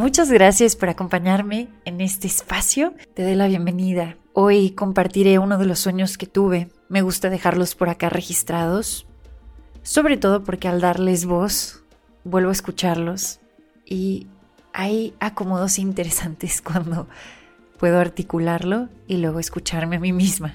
Muchas gracias por acompañarme en este espacio. Te doy la bienvenida. Hoy compartiré uno de los sueños que tuve. Me gusta dejarlos por acá registrados, sobre todo porque al darles voz vuelvo a escucharlos y hay acomodos interesantes cuando puedo articularlo y luego escucharme a mí misma.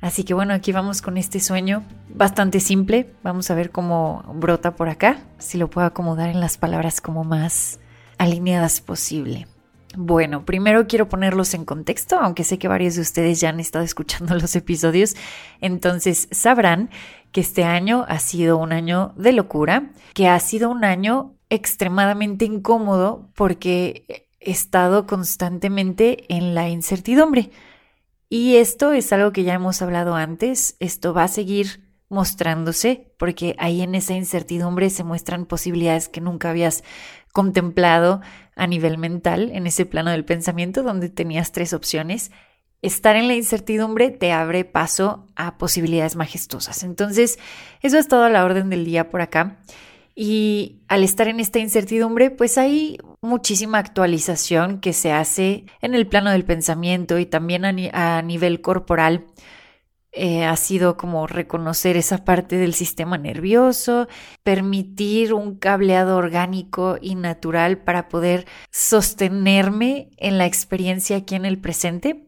Así que bueno, aquí vamos con este sueño bastante simple. Vamos a ver cómo brota por acá, si lo puedo acomodar en las palabras como más alineadas posible. Bueno, primero quiero ponerlos en contexto, aunque sé que varios de ustedes ya han estado escuchando los episodios, entonces sabrán que este año ha sido un año de locura, que ha sido un año extremadamente incómodo porque he estado constantemente en la incertidumbre. Y esto es algo que ya hemos hablado antes, esto va a seguir mostrándose porque ahí en esa incertidumbre se muestran posibilidades que nunca habías contemplado a nivel mental, en ese plano del pensamiento donde tenías tres opciones, estar en la incertidumbre te abre paso a posibilidades majestuosas. Entonces, eso ha estado a la orden del día por acá. Y al estar en esta incertidumbre, pues hay muchísima actualización que se hace en el plano del pensamiento y también a, nivel corporal eh, ha sido como reconocer esa parte del sistema nervioso, permitir un cableado orgánico y natural para poder sostenerme en la experiencia aquí en el presente.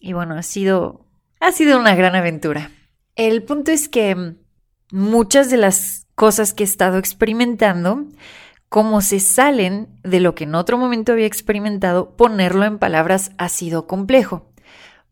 Y bueno, ha sido, ha sido una gran aventura. El punto es que muchas de las cosas que he estado experimentando, como se salen de lo que en otro momento había experimentado, ponerlo en palabras ha sido complejo.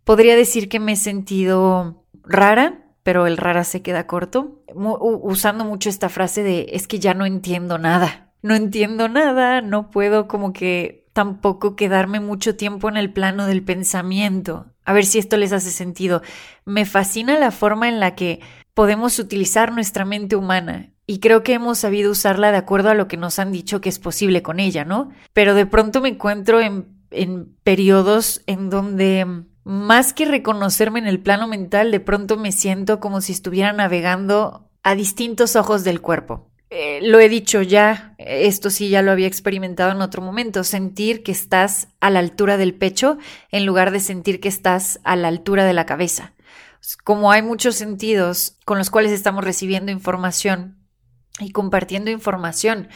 Podría decir que me he sentido rara, pero el rara se queda corto, usando mucho esta frase de es que ya no entiendo nada. No entiendo nada, no puedo como que tampoco quedarme mucho tiempo en el plano del pensamiento. A ver si esto les hace sentido. Me fascina la forma en la que podemos utilizar nuestra mente humana y creo que hemos sabido usarla de acuerdo a lo que nos han dicho que es posible con ella, ¿no? Pero de pronto me encuentro en, en periodos en donde más que reconocerme en el plano mental, de pronto me siento como si estuviera navegando a distintos ojos del cuerpo. Eh, lo he dicho ya, esto sí ya lo había experimentado en otro momento, sentir que estás a la altura del pecho en lugar de sentir que estás a la altura de la cabeza. Como hay muchos sentidos con los cuales estamos recibiendo información y compartiendo información,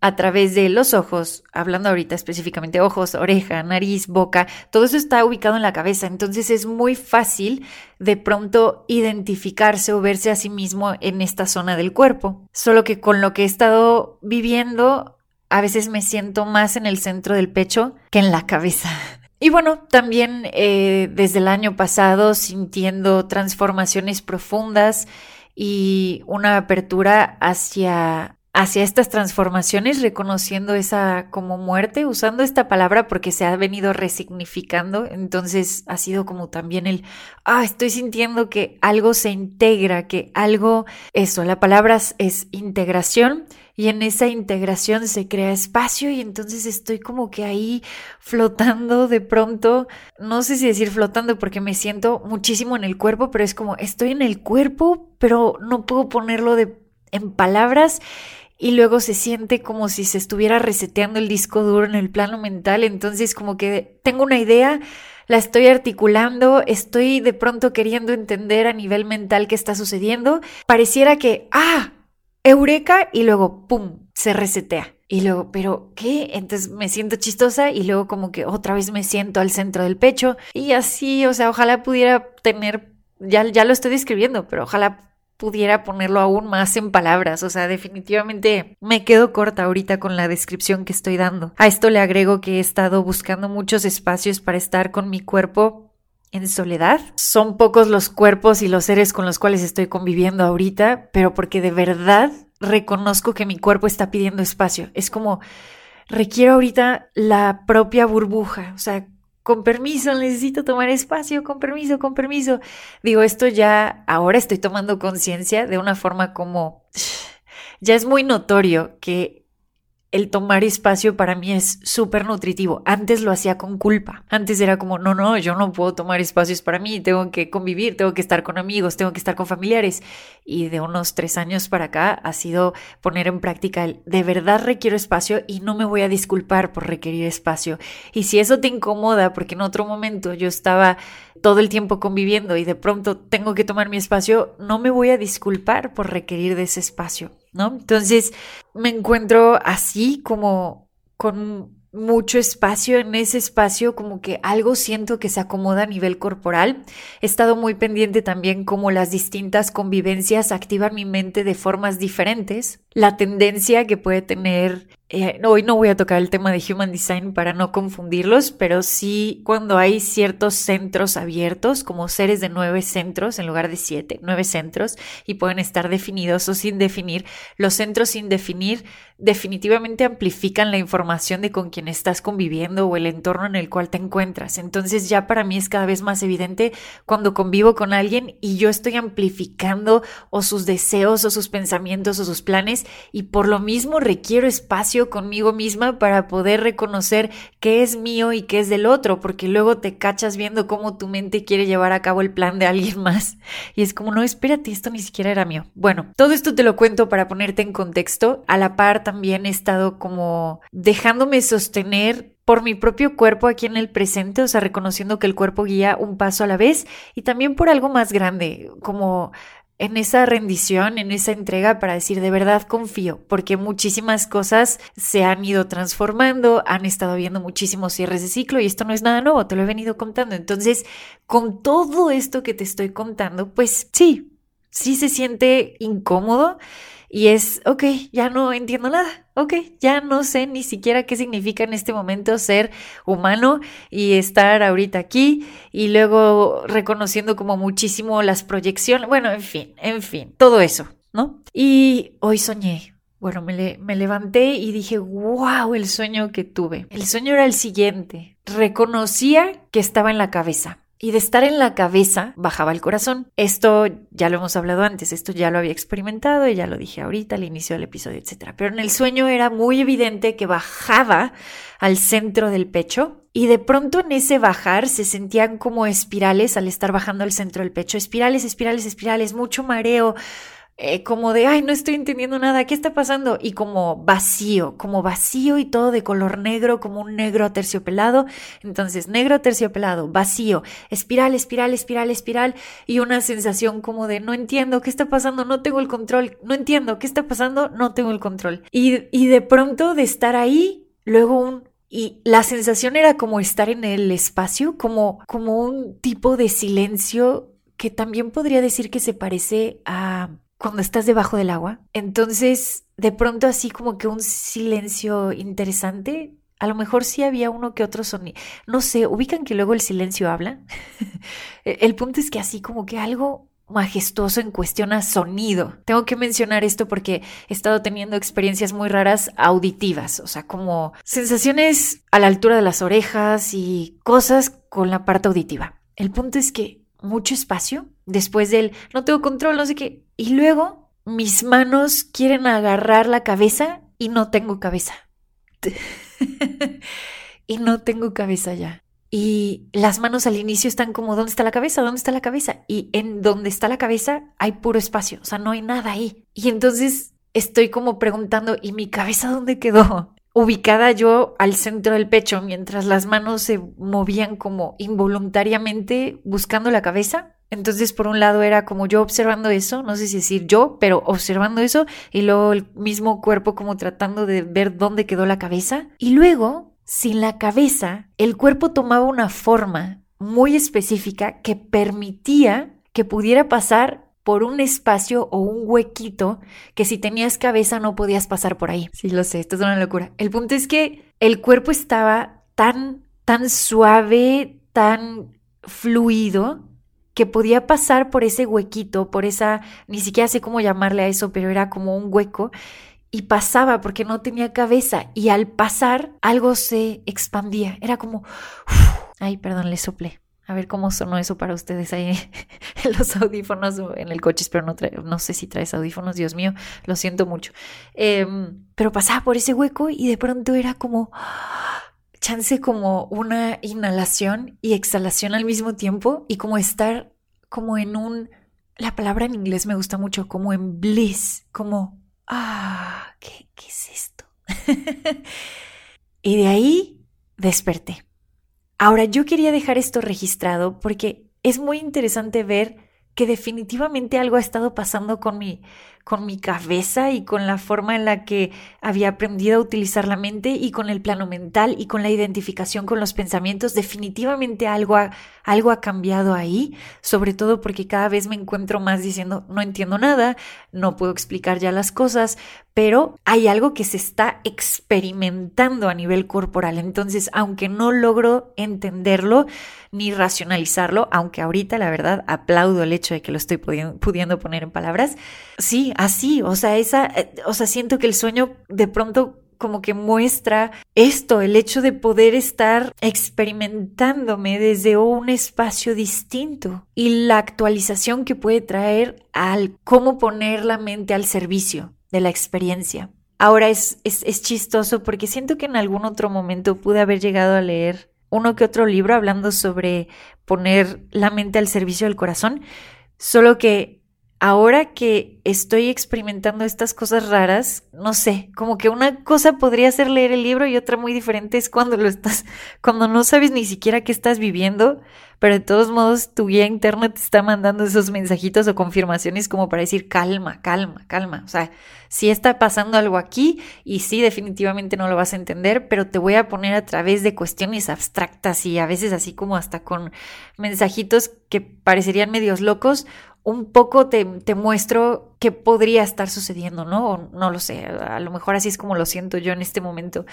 a través de los ojos, hablando ahorita específicamente ojos, oreja, nariz, boca, todo eso está ubicado en la cabeza, entonces es muy fácil de pronto identificarse o verse a sí mismo en esta zona del cuerpo. Solo que con lo que he estado viviendo, a veces me siento más en el centro del pecho que en la cabeza. Y bueno, también eh, desde el año pasado sintiendo transformaciones profundas y una apertura hacia hacia estas transformaciones, reconociendo esa como muerte, usando esta palabra porque se ha venido resignificando, entonces ha sido como también el, ah, estoy sintiendo que algo se integra, que algo, eso, la palabra es integración y en esa integración se crea espacio y entonces estoy como que ahí flotando de pronto, no sé si decir flotando porque me siento muchísimo en el cuerpo, pero es como estoy en el cuerpo, pero no puedo ponerlo de en palabras y luego se siente como si se estuviera reseteando el disco duro en el plano mental, entonces como que tengo una idea, la estoy articulando, estoy de pronto queriendo entender a nivel mental qué está sucediendo, pareciera que, ah, eureka, y luego, ¡pum!, se resetea. Y luego, pero ¿qué? Entonces me siento chistosa y luego como que otra vez me siento al centro del pecho y así, o sea, ojalá pudiera tener, ya, ya lo estoy describiendo, pero ojalá pudiera ponerlo aún más en palabras. O sea, definitivamente me quedo corta ahorita con la descripción que estoy dando. A esto le agrego que he estado buscando muchos espacios para estar con mi cuerpo en soledad. Son pocos los cuerpos y los seres con los cuales estoy conviviendo ahorita, pero porque de verdad reconozco que mi cuerpo está pidiendo espacio. Es como, requiero ahorita la propia burbuja, o sea, con permiso, necesito tomar espacio, con permiso, con permiso. Digo, esto ya, ahora estoy tomando conciencia de una forma como, ya es muy notorio que el tomar espacio para mí es súper nutritivo. Antes lo hacía con culpa. Antes era como, no, no, yo no puedo tomar espacios para mí, tengo que convivir, tengo que estar con amigos, tengo que estar con familiares. Y de unos tres años para acá ha sido poner en práctica el, de verdad requiero espacio y no me voy a disculpar por requerir espacio. Y si eso te incomoda, porque en otro momento yo estaba todo el tiempo conviviendo y de pronto tengo que tomar mi espacio, no me voy a disculpar por requerir de ese espacio. ¿No? Entonces me encuentro así como con mucho espacio, en ese espacio como que algo siento que se acomoda a nivel corporal. He estado muy pendiente también como las distintas convivencias activan mi mente de formas diferentes. La tendencia que puede tener eh, hoy no voy a tocar el tema de Human Design para no confundirlos, pero sí cuando hay ciertos centros abiertos, como seres de nueve centros en lugar de siete, nueve centros, y pueden estar definidos o sin definir, los centros sin definir definitivamente amplifican la información de con quien estás conviviendo o el entorno en el cual te encuentras. Entonces ya para mí es cada vez más evidente cuando convivo con alguien y yo estoy amplificando o sus deseos o sus pensamientos o sus planes y por lo mismo requiero espacio conmigo misma para poder reconocer qué es mío y qué es del otro, porque luego te cachas viendo cómo tu mente quiere llevar a cabo el plan de alguien más. Y es como, no, espérate, esto ni siquiera era mío. Bueno, todo esto te lo cuento para ponerte en contexto. A la par también he estado como dejándome sostener por mi propio cuerpo aquí en el presente, o sea, reconociendo que el cuerpo guía un paso a la vez y también por algo más grande, como en esa rendición, en esa entrega para decir de verdad confío, porque muchísimas cosas se han ido transformando, han estado habiendo muchísimos cierres de ciclo y esto no es nada nuevo, te lo he venido contando. Entonces, con todo esto que te estoy contando, pues sí, sí se siente incómodo y es, ok, ya no entiendo nada, ok, ya no sé ni siquiera qué significa en este momento ser humano y estar ahorita aquí y luego reconociendo como muchísimo las proyecciones, bueno, en fin, en fin, todo eso, ¿no? Y hoy soñé. Bueno, me, me levanté y dije, wow, el sueño que tuve. El sueño era el siguiente. Reconocía que estaba en la cabeza y de estar en la cabeza bajaba el corazón. Esto ya lo hemos hablado antes, esto ya lo había experimentado y ya lo dije ahorita al inicio del episodio, etc. Pero en el sueño era muy evidente que bajaba al centro del pecho y de pronto en ese bajar se sentían como espirales al estar bajando al centro del pecho, espirales, espirales, espirales, mucho mareo, eh, como de, ay, no estoy entendiendo nada, ¿qué está pasando? Y como vacío, como vacío y todo de color negro, como un negro aterciopelado. Entonces, negro aterciopelado, vacío, espiral, espiral, espiral, espiral, y una sensación como de, no entiendo, ¿qué está pasando? No tengo el control, no entiendo, ¿qué está pasando? No tengo el control. Y, y de pronto de estar ahí, luego un y la sensación era como estar en el espacio, como, como un tipo de silencio que también podría decir que se parece a cuando estás debajo del agua. Entonces, de pronto así como que un silencio interesante. A lo mejor sí había uno que otro sonido. No sé, ubican que luego el silencio habla. el punto es que así como que algo majestuoso en cuestión a sonido. Tengo que mencionar esto porque he estado teniendo experiencias muy raras auditivas, o sea, como sensaciones a la altura de las orejas y cosas con la parte auditiva. El punto es que mucho espacio después del no tengo control, no sé qué. Y luego mis manos quieren agarrar la cabeza y no tengo cabeza. y no tengo cabeza ya. Y las manos al inicio están como, ¿dónde está la cabeza? ¿Dónde está la cabeza? Y en donde está la cabeza hay puro espacio, o sea, no hay nada ahí. Y entonces estoy como preguntando, ¿y mi cabeza dónde quedó? Ubicada yo al centro del pecho, mientras las manos se movían como involuntariamente buscando la cabeza. Entonces, por un lado era como yo observando eso, no sé si decir yo, pero observando eso, y luego el mismo cuerpo como tratando de ver dónde quedó la cabeza. Y luego, sin la cabeza, el cuerpo tomaba una forma muy específica que permitía que pudiera pasar por un espacio o un huequito que si tenías cabeza no podías pasar por ahí. Sí, lo sé, esto es una locura. El punto es que el cuerpo estaba tan, tan suave, tan fluido que podía pasar por ese huequito, por esa, ni siquiera sé cómo llamarle a eso, pero era como un hueco y pasaba porque no tenía cabeza y al pasar algo se expandía, era como, ay, perdón, le soplé. A ver cómo sonó eso para ustedes ahí en los audífonos en el coche. Espero no, no sé si traes audífonos, Dios mío, lo siento mucho. Em, pero pasaba por ese hueco y de pronto era como, chance como una inhalación y exhalación al mismo tiempo y como estar como en un, la palabra en inglés me gusta mucho, como en bliss, como, ah, ¿qué, qué es esto? y de ahí desperté. Ahora, yo quería dejar esto registrado porque es muy interesante ver que definitivamente algo ha estado pasando con mi, con mi cabeza y con la forma en la que había aprendido a utilizar la mente y con el plano mental y con la identificación con los pensamientos. Definitivamente algo ha, algo ha cambiado ahí, sobre todo porque cada vez me encuentro más diciendo no entiendo nada, no puedo explicar ya las cosas, pero hay algo que se está experimentando a nivel corporal. Entonces, aunque no logro entenderlo ni racionalizarlo, aunque ahorita la verdad aplaudo el hecho de que lo estoy pudiendo, poner en palabras, sí, así, o sea, esa, eh, o sea, siento que el sueño de pronto como que muestra esto, el hecho de poder estar experimentándome desde un espacio distinto y la actualización que puede traer al cómo poner la mente al servicio de la experiencia. Ahora es, es, es, chistoso porque siento que en algún otro momento pude haber llegado a leer uno que otro libro hablando sobre poner la mente al servicio del corazón, solo que ahora que estoy experimentando estas cosas raras, no sé, como que una cosa podría ser leer el libro y otra muy diferente es cuando lo estás, cuando no sabes ni siquiera qué estás viviendo, pero de todos modos tu guía interna te está mandando esos mensajitos o confirmaciones como para decir calma, calma, calma. O sea, sí está pasando algo aquí y sí definitivamente no lo vas a entender, pero te voy a poner a través de cuestiones abstractas y a veces así como hasta con mensajitos que parecerían medios locos un poco te, te, muestro qué podría estar sucediendo, ¿no? O no lo sé, a lo mejor así es como lo siento yo en este momento.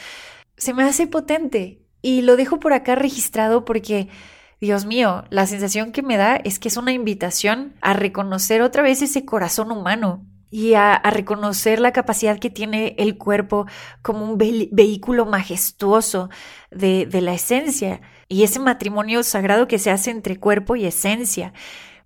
Se me hace potente y lo dejo por acá registrado porque, Dios mío, la sensación que me da es que es una invitación a reconocer otra vez ese corazón humano y a, reconocer la capacidad que tiene el cuerpo como un vehículo majestuoso de, de la esencia y ese matrimonio sagrado que se hace entre cuerpo y esencia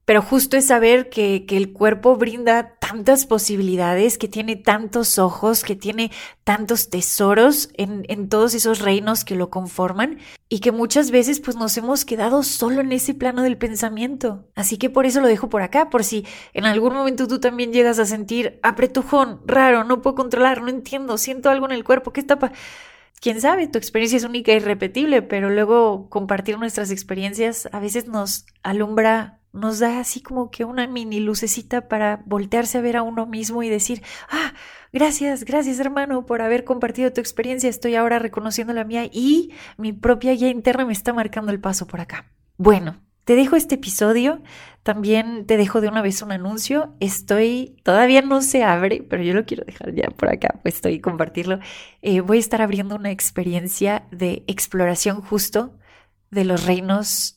pero justo es saber que, que, el cuerpo brinda tantas posibilidades, que tiene tantos ojos, que tiene tantos tesoros en, en, todos esos reinos que lo conforman y que muchas veces pues nos hemos quedado solo en ese plano del pensamiento. Así que por eso lo dejo por acá, por si en algún momento tú también llegas a sentir apretujón, raro, no puedo controlar, no entiendo, siento algo en el cuerpo, ¿qué está pasando? quién sabe, tu experiencia es única y irrepetible, pero luego compartir nuestras experiencias a veces nos alumbra nos da así como que una mini lucecita para voltearse a ver a uno mismo y decir, ah, gracias, gracias hermano por haber compartido tu experiencia, estoy ahora reconociendo la mía y mi propia guía interna me está marcando el paso por acá. Bueno, te dejo este episodio, también te dejo de una vez un anuncio, estoy, todavía no se abre, pero yo lo quiero dejar ya por acá, pues estoy compartirlo. Eh, voy a estar abriendo una experiencia de exploración justo de los reinos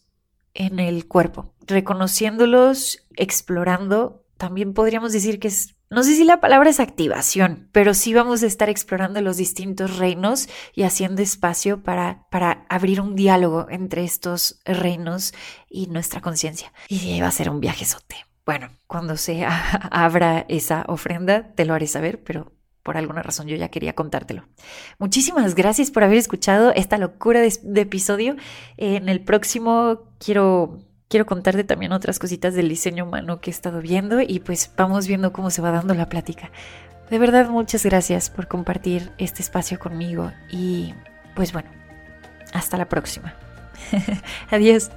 en el cuerpo, reconociéndolos, explorando. También podríamos decir que es, no sé si la palabra es activación, pero sí vamos a estar explorando los distintos reinos y haciendo espacio para, para abrir un diálogo entre estos reinos y nuestra conciencia. Y va a ser un viajezote. Bueno, cuando se abra esa ofrenda, te lo haré saber, pero por alguna razón yo ya quería contártelo. Muchísimas gracias por haber escuchado esta locura de, episodio. En el próximo quiero, quiero contarte también otras cositas del diseño humano que he estado viendo y pues vamos viendo cómo se va dando la plática. De verdad, muchas gracias por compartir este espacio conmigo y pues bueno, hasta la próxima. Adiós.